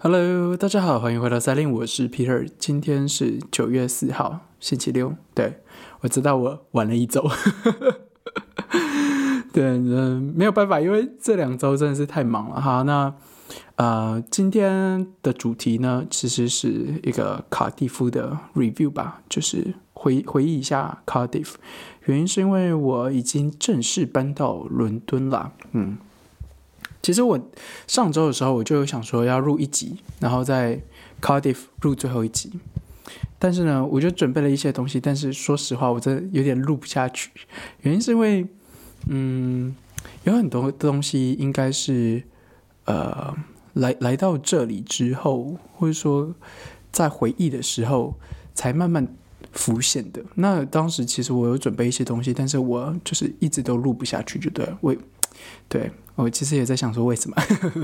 Hello，大家好，欢迎回到赛令，我是 Peter。今天是九月四号，星期六。对我知道我晚了一周，对，嗯，没有办法，因为这两周真的是太忙了哈。那呃，今天的主题呢，其实是一个卡蒂夫的 review 吧，就是回回忆一下 Cardiff。原因是因为我已经正式搬到伦敦了，嗯。其实我上周的时候我就有想说要录一集，然后在 Cardiff 录最后一集，但是呢，我就准备了一些东西，但是说实话，我真的有点录不下去。原因是因为，嗯，有很多东西应该是呃来来到这里之后，或者说在回忆的时候才慢慢浮现的。那当时其实我有准备一些东西，但是我就是一直都录不下去，就对我对。我其实也在想说为什么，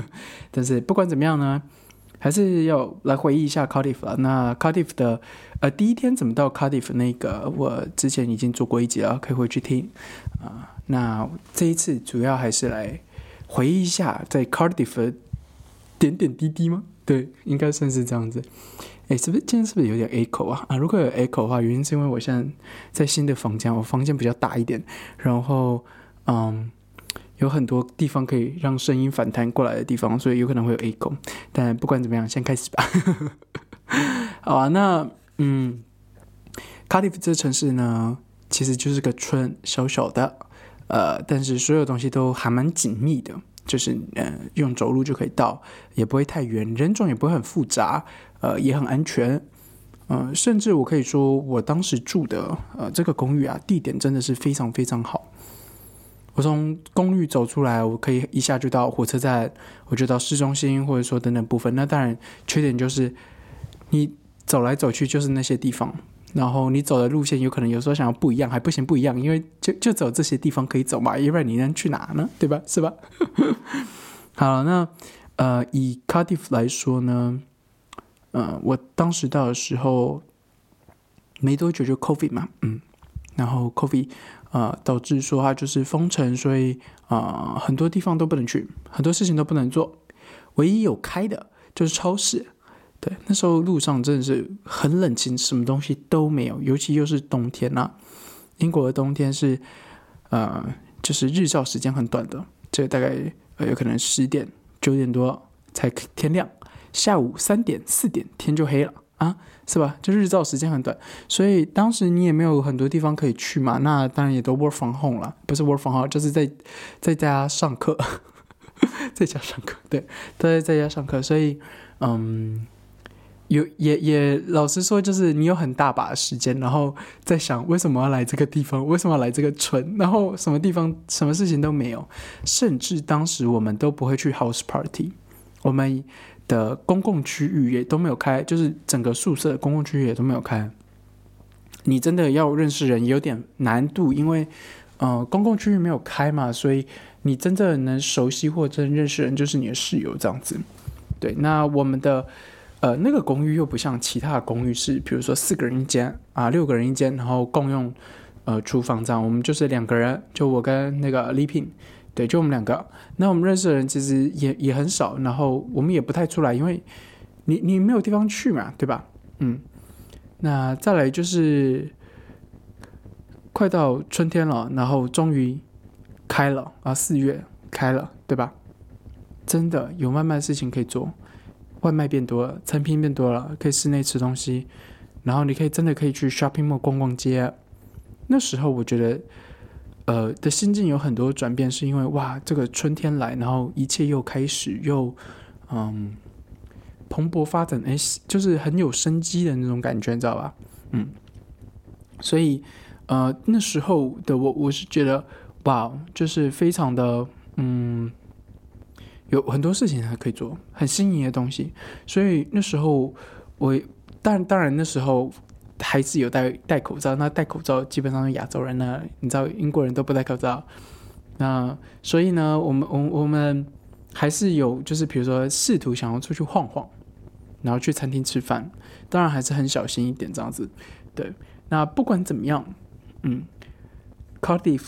但是不管怎么样呢，还是要来回忆一下 Cardiff 啊。那 Cardiff 的呃第一天怎么到 Cardiff 那个，我之前已经做过一集了，可以回去听啊。那这一次主要还是来回忆一下在 Cardiff 的点点滴滴吗？对，应该算是这样子。哎，是不是今天是不是有点 echo 啊？啊，如果有 echo 的话，原因是因为我现在在新的房间，我房间比较大一点，然后嗯。有很多地方可以让声音反弹过来的地方，所以有可能会有 A 功。但不管怎么样，先开始吧。好啊，那嗯，卡迪夫这城市呢，其实就是个村，小小的，呃，但是所有东西都还蛮紧密的，就是呃，用走路就可以到，也不会太远，人种也不会很复杂，呃，也很安全，呃，甚至我可以说，我当时住的呃这个公寓啊，地点真的是非常非常好。我从公寓走出来，我可以一下就到火车站，我就到市中心，或者说等等部分。那当然，缺点就是你走来走去就是那些地方，然后你走的路线有可能有时候想要不一样，还不行不一样，因为就就走这些地方可以走嘛，要不然你能去哪呢？对吧？是吧？好，那呃，以 Cardiff 来说呢，呃，我当时到的时候没多久就 Covid 嘛，嗯，然后 Covid。呃，导致说它就是封城，所以啊，很多地方都不能去，很多事情都不能做。唯一有开的就是超市。对，那时候路上真的是很冷清，什么东西都没有，尤其又是冬天呐。英国的冬天是呃，就是日照时间很短的，这大概呃有可能十点九点多才天亮，下午三点四点天就黑了。啊，是吧？就日照时间很短，所以当时你也没有很多地方可以去嘛。那当然也都 work from home 了，不是 work from home，就是在在家上课，在家上课，对，都在在家上课。所以，嗯，有也也老实说，就是你有很大把的时间，然后在想为什么要来这个地方，为什么要来这个村，然后什么地方什么事情都没有，甚至当时我们都不会去 house party，我们。的公共区域也都没有开，就是整个宿舍公共区域也都没有开。你真的要认识人有点难度，因为呃公共区域没有开嘛，所以你真正能熟悉或真认识人就是你的室友这样子。对，那我们的呃那个公寓又不像其他的公寓是，比如说四个人一间啊，六个人一间，然后共用呃厨房这样。我们就是两个人，就我跟那个礼品。对，就我们两个。那我们认识的人其实也也很少，然后我们也不太出来，因为你你没有地方去嘛，对吧？嗯。那再来就是快到春天了，然后终于开了啊，四月开了，对吧？真的有慢慢事情可以做，外卖变多了，餐厅变多了，可以室内吃东西，然后你可以真的可以去 shopping mall 逛逛街。那时候我觉得。呃，的心境有很多转变，是因为哇，这个春天来，然后一切又开始又嗯蓬勃发展，哎，就是很有生机的那种感觉，你知道吧？嗯，所以呃那时候的我，我是觉得哇，就是非常的嗯，有很多事情还可以做，很新颖的东西，所以那时候我，但当然那时候。还是有戴戴口罩，那戴口罩基本上是亚洲人呢，你知道英国人都不戴口罩，那所以呢，我们我我们还是有就是比如说试图想要出去晃晃，然后去餐厅吃饭，当然还是很小心一点这样子。对，那不管怎么样，嗯，Cardiff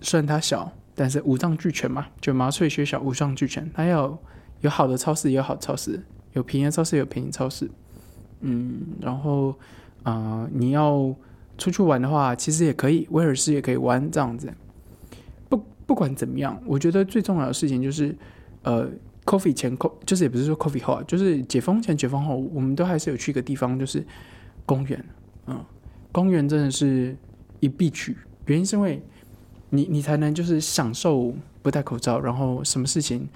虽然它小，但是五脏俱全嘛，就麻翠学校五脏俱全，它有有好的超市，有好超市。有便宜超市，有便宜超市。嗯，然后啊，你要出去玩的话，其实也可以，威尔士也可以玩这样子。不不管怎么样，我觉得最重要的事情就是，呃，coffee 前 co 就是也不是说 coffee 后啊，就是解封前解封后，我们都还是有去一个地方，就是公园。嗯，公园真的是一必去，原因是因为你你才能就是享受不戴口罩，然后什么事情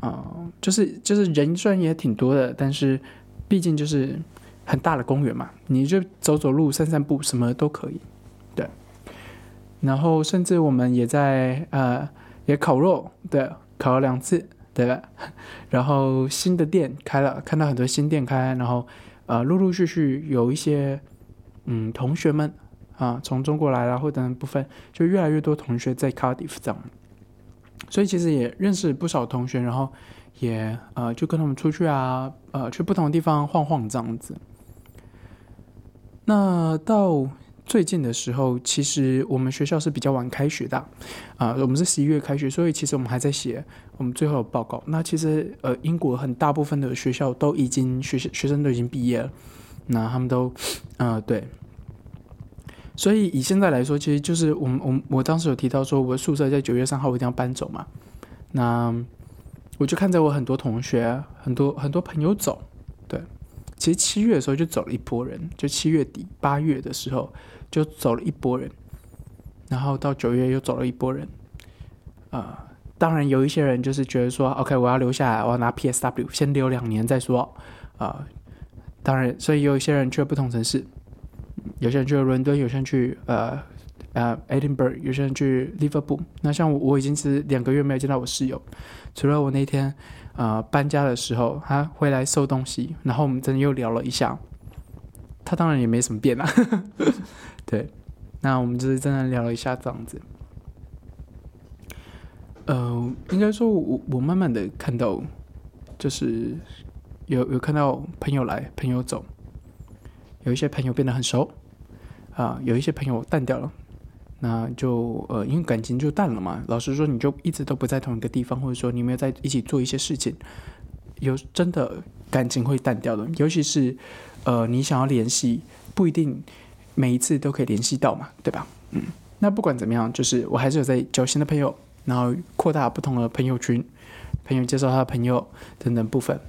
啊，就是就是人虽然也挺多的，但是毕竟就是很大的公园嘛，你就走走路、散散步，什么都可以。对，然后甚至我们也在呃也烤肉，对，烤了两次，对吧？然后新的店开了，看到很多新店开，然后呃陆陆续续有一些。嗯，同学们啊，从中国来了或等部分，就越来越多同学在 Cardiff 这样，所以其实也认识不少同学，然后也呃就跟他们出去啊，呃去不同的地方晃晃这样子。那到最近的时候，其实我们学校是比较晚开学的啊，我们是十一月开学，所以其实我们还在写我们最后的报告。那其实呃，英国很大部分的学校都已经学学生都已经毕业了。那他们都，呃，对，所以以现在来说，其实就是我们，我我当时有提到说，我的宿舍在九月三号我一定要搬走嘛。那我就看着我很多同学、很多很多朋友走，其实七月的时候就走了一波人，就七月底八月的时候就走了一波人，然后到九月又走了一波人，啊，当然有一些人就是觉得说，OK，我要留下来，我要拿 PSW，先留两年再说，啊。当然，所以有一些人去了不同城市，有些人去了伦敦，有些人去呃呃 Edinburgh，有些人去 Liverpool。那像我，我已经是两个月没有见到我室友，除了我那天呃搬家的时候，他回来收东西，然后我们真的又聊了一下。他当然也没什么变啊，对。那我们就是真的聊了一下这样子。呃，应该说我我慢慢的看到，就是。有有看到朋友来，朋友走，有一些朋友变得很熟，啊，有一些朋友淡掉了，那就呃，因为感情就淡了嘛。老实说，你就一直都不在同一个地方，或者说你没有在一起做一些事情，有真的感情会淡掉的。尤其是呃，你想要联系，不一定每一次都可以联系到嘛，对吧？嗯，那不管怎么样，就是我还是有在交新的朋友，然后扩大不同的朋友群，朋友介绍他的朋友等等部分。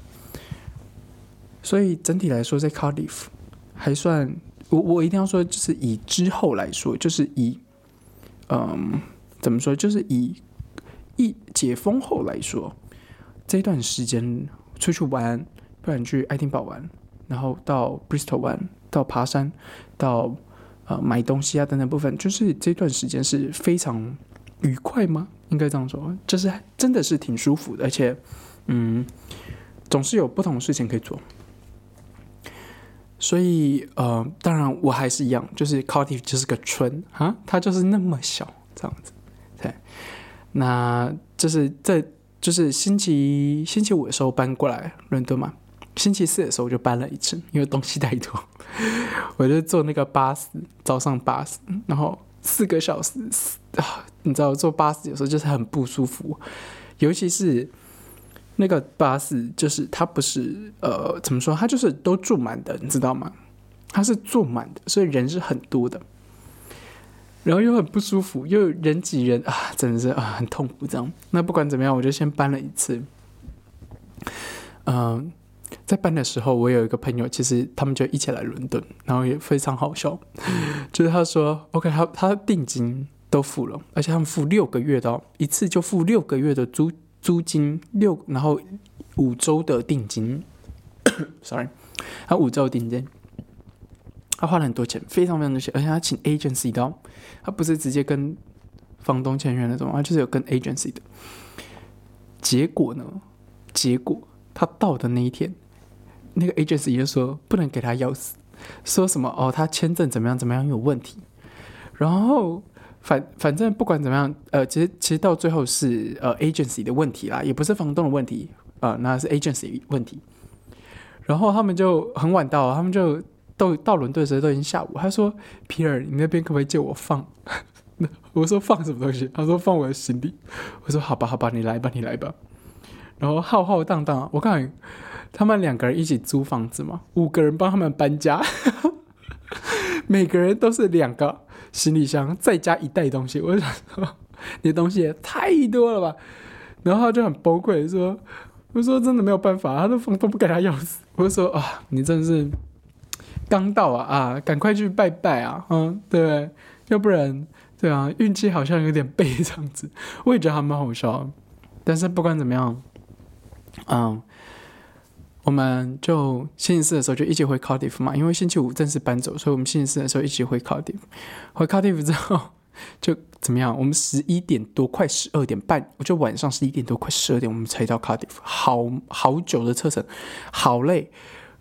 所以整体来说，在 Cardiff 还算我我一定要说，就是以之后来说，就是以嗯怎么说，就是以一解封后来说，这段时间出去玩，不然去爱丁堡玩，然后到 Bristol 玩，到爬山，到呃买东西啊等等部分，就是这段时间是非常愉快吗？应该这样说，就是真的是挺舒服的，而且嗯总是有不同的事情可以做。所以，呃，当然我还是一样，就是 Cardiff 就是个村啊，它就是那么小这样子，对。那就是在就是星期星期五的时候搬过来伦敦嘛，星期四的时候我就搬了一次，因为东西太多，我就坐那个巴士，早上巴士，然后四个小时啊，你知道坐巴士有时候就是很不舒服，尤其是。那个巴士就是它不是呃怎么说，它就是都坐满的，你知道吗？它是坐满的，所以人是很多的，然后又很不舒服，又人挤人啊，真的是啊很痛苦这样。那不管怎么样，我就先搬了一次。嗯，在搬的时候，我有一个朋友，其实他们就一起来伦敦，然后也非常好笑，就是他说，OK，他他定金都付了，而且他们付六个月的，一次就付六个月的租。租金六，然后五周的定金，sorry，他五周定金，他花了很多钱，非常非常多钱，而且他请 agency 的，他不是直接跟房东签约那种，他就是有跟 agency 的。结果呢？结果他到的那一天，那个 agency 就说不能给他钥匙，说什么哦，他签证怎么样怎么样有问题，然后。反反正不管怎么样，呃，其实其实到最后是呃 agency 的问题啦，也不是房东的问题，啊，那是 agency 问题。然后他们就很晚到，他们就到到伦敦的时候都已经下午。他说：“皮尔，你那边可不可以借我放？” 我说：“放什么东西？”他说：“放我的行李。”我说：“好吧，好吧，你来吧，你来吧。”然后浩浩荡荡。我看，他们两个人一起租房子嘛，五个人帮他们搬家，每个人都是两个行李箱，再加一袋东西。我就想说，你的东西也太多了吧？然后他就很崩溃说：“我说真的没有办法，他的房东不给他钥匙。”我就说：“啊，你真的是刚到啊啊，赶快去拜拜啊，嗯，对，要不然。”对啊，运气好像有点背这样子，我也觉得还蛮好笑。但是不管怎么样，嗯，我们就星期四的时候就一起回 Cardiff 嘛，因为星期五正式搬走，所以我们星期四的时候一起回 Cardiff。回 Cardiff 之后就怎么样？我们十一点多，快十二点半，我就晚上十一点多，快十二点，我们才到 Cardiff，好好久的车程，好累。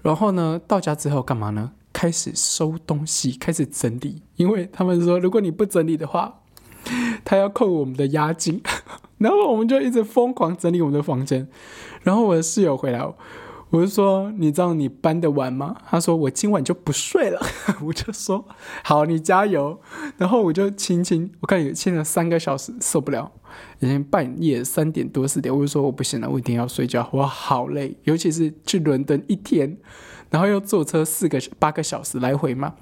然后呢，到家之后干嘛呢？开始收东西，开始整理，因为他们说，如果你不整理的话，他要扣我们的押金。然后我们就一直疯狂整理我们的房间。然后我的室友回来，我就说：“你知道你搬得完吗？”他说：“我今晚就不睡了。”我就说：“好，你加油。”然后我就轻轻，我看你亲了三个小时，受不了，已经半夜三点多四点，我就说：“我不行了，我一定要睡觉，我好累，尤其是去伦敦一天。”然后又坐车四个八个小时来回嘛，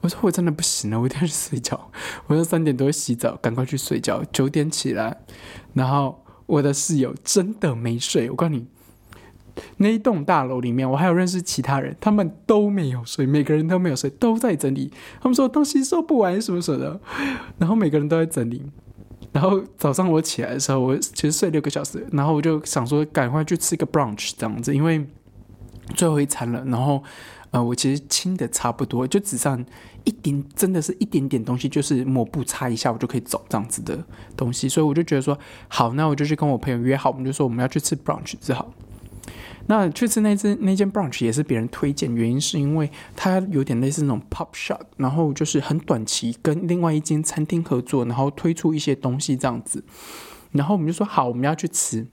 我说我真的不行了，我一定要去睡觉。我说三点多洗澡，赶快去睡觉。九点起来，然后我的室友真的没睡。我告诉你，那一栋大楼里面，我还有认识其他人，他们都没有睡，每个人都没有睡，都在整理。他们说东西收不完什么什么的，然后每个人都在整理。然后早上我起来的时候，我其实睡六个小时，然后我就想说赶快去吃个 brunch 这样子，因为。最后一餐了，然后，呃，我其实清的差不多，就只剩一点，真的是一点点东西，就是抹布擦一下，我就可以走这样子的东西，所以我就觉得说，好，那我就去跟我朋友约好，我们就说我们要去吃 brunch，只好。那去吃那间那间 brunch 也是别人推荐，原因是因为它有点类似那种 pop shop，然后就是很短期跟另外一间餐厅合作，然后推出一些东西这样子，然后我们就说好，我们要去吃。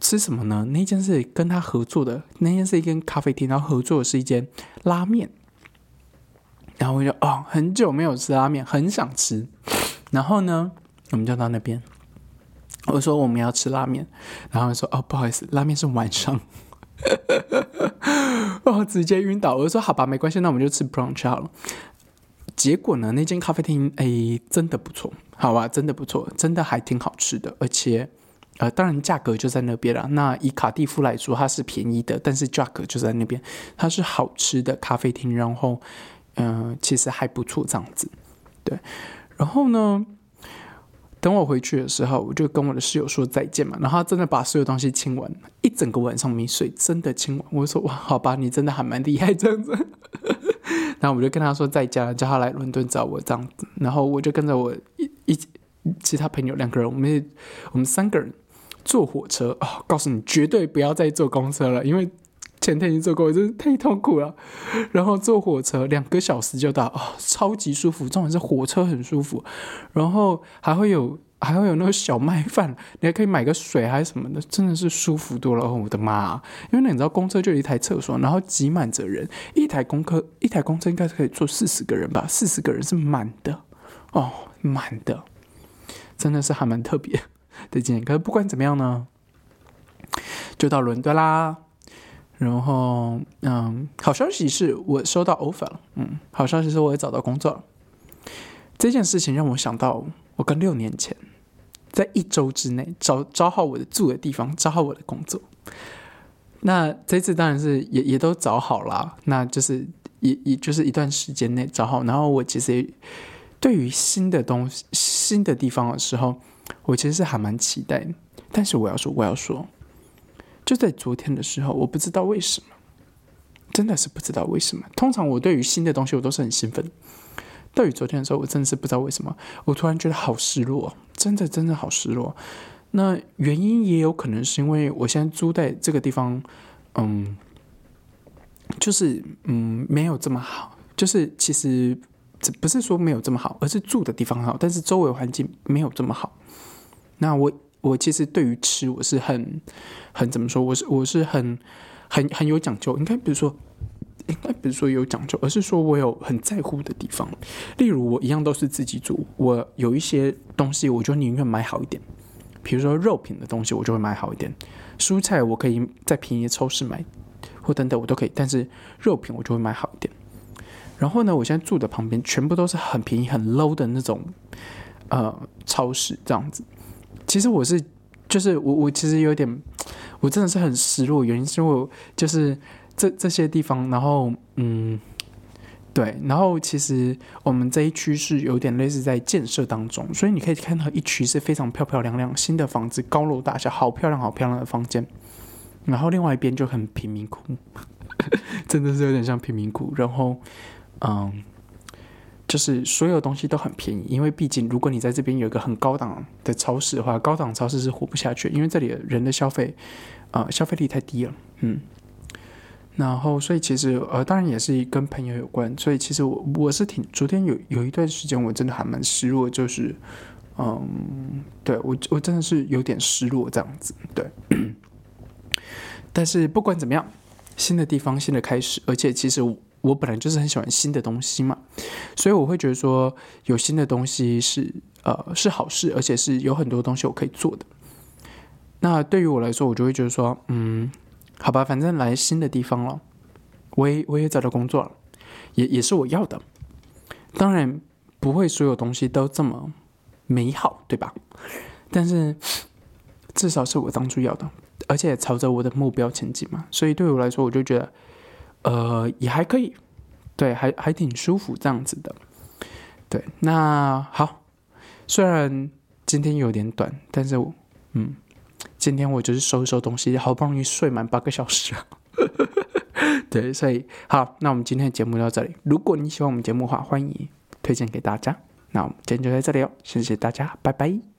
吃什么呢？那间是跟他合作的，那间是一间咖啡厅，然后合作的是一间拉面。然后我就哦，很久没有吃拉面，很想吃。然后呢，我们就到那边，我说我们要吃拉面，然后说哦，不好意思，拉面是晚上。哦，直接晕倒。我说好吧，没关系，那我们就吃 brunch 好了。结果呢，那间咖啡厅哎，真的不错，好吧，真的不错，真的还挺好吃的，而且。呃，当然价格就在那边了。那以卡蒂夫来说，它是便宜的，但是价格就在那边。它是好吃的咖啡厅，然后，嗯，其实还不错这样子。对，然后呢，等我回去的时候，我就跟我的室友说再见嘛。然后他真的把所有东西清完，一整个晚上没睡，真的清完。我说哇，好吧，你真的还蛮厉害这样子。然后我就跟他说再见，叫他来伦敦找我这样子。然后我就跟着我一一其他朋友两个人，我们我们三个人。坐火车啊！告诉你，绝对不要再坐公车了，因为前天已经坐过，真是太痛苦了。然后坐火车两个小时就到哦，超级舒服，重点是火车很舒服，然后还会有还会有那个小麦饭，你还可以买个水还是什么的，真的是舒服多了。我的妈！因为你知道公车就一台厕所，然后挤满着人，一台公车一台公车应该是可以坐四十个人吧？四十个人是满的哦，满的，真的是还蛮特别。的经验，可是不管怎么样呢，就到伦敦啦。然后，嗯，好消息是我收到 offer 了。嗯，好消息是我也找到工作了。这件事情让我想到，我跟六年前在一周之内找找好我的住的地方，找好我的工作。那这次当然是也也都找好了，那就是也也就是一段时间内找好。然后我其实对于新的东西、新的地方的时候。我其实是还蛮期待，但是我要说，我要说，就在昨天的时候，我不知道为什么，真的是不知道为什么。通常我对于新的东西，我都是很兴奋。对于昨天的时候，我真的是不知道为什么，我突然觉得好失落，真的真的好失落。那原因也有可能是因为我现在租在这个地方，嗯，就是嗯没有这么好，就是其实不是说没有这么好，而是住的地方好，但是周围环境没有这么好。那我我其实对于吃我是很很怎么说？我是我是很很很有讲究。应该比如说，应该不是说有讲究，而是说我有很在乎的地方。例如，我一样都是自己煮，我有一些东西，我就宁愿买好一点。比如说肉品的东西，我就会买好一点。蔬菜我可以在便宜的超市买，或等等我都可以，但是肉品我就会买好一点。然后呢，我现在住的旁边全部都是很便宜、很 low 的那种呃超市，这样子。其实我是，就是我我其实有点，我真的是很失落，原因是我就是这这些地方，然后嗯。对，然后其实我们这一区是有点类似在建设当中，所以你可以看到一区是非常漂漂亮亮新的房子，高楼大厦，好漂亮好漂亮的房间。然后另外一边就很贫民窟，真的是有点像贫民窟。然后，嗯，就是所有东西都很便宜，因为毕竟如果你在这边有一个很高档的超市的话，高档超市是活不下去，因为这里的人的消费，呃，消费力太低了，嗯。然后，所以其实呃，当然也是跟朋友有关。所以其实我我是挺昨天有有一段时间，我真的还蛮失落，就是嗯，对我我真的是有点失落这样子。对，但是不管怎么样，新的地方，新的开始，而且其实我本来就是很喜欢新的东西嘛，所以我会觉得说有新的东西是呃是好事，而且是有很多东西我可以做的。那对于我来说，我就会觉得说嗯。好吧，反正来新的地方了，我也我也找到工作了，也也是我要的。当然不会所有东西都这么美好，对吧？但是至少是我当初要的，而且朝着我的目标前进嘛。所以对我来说，我就觉得，呃，也还可以，对，还还挺舒服这样子的。对，那好，虽然今天有点短，但是我嗯。今天我就是收一收东西，好不容易睡满八个小时啊！对，所以好，那我们今天的节目到这里。如果你喜欢我们节目的话，欢迎推荐给大家。那我们今天就在这里哦，谢谢大家，拜拜。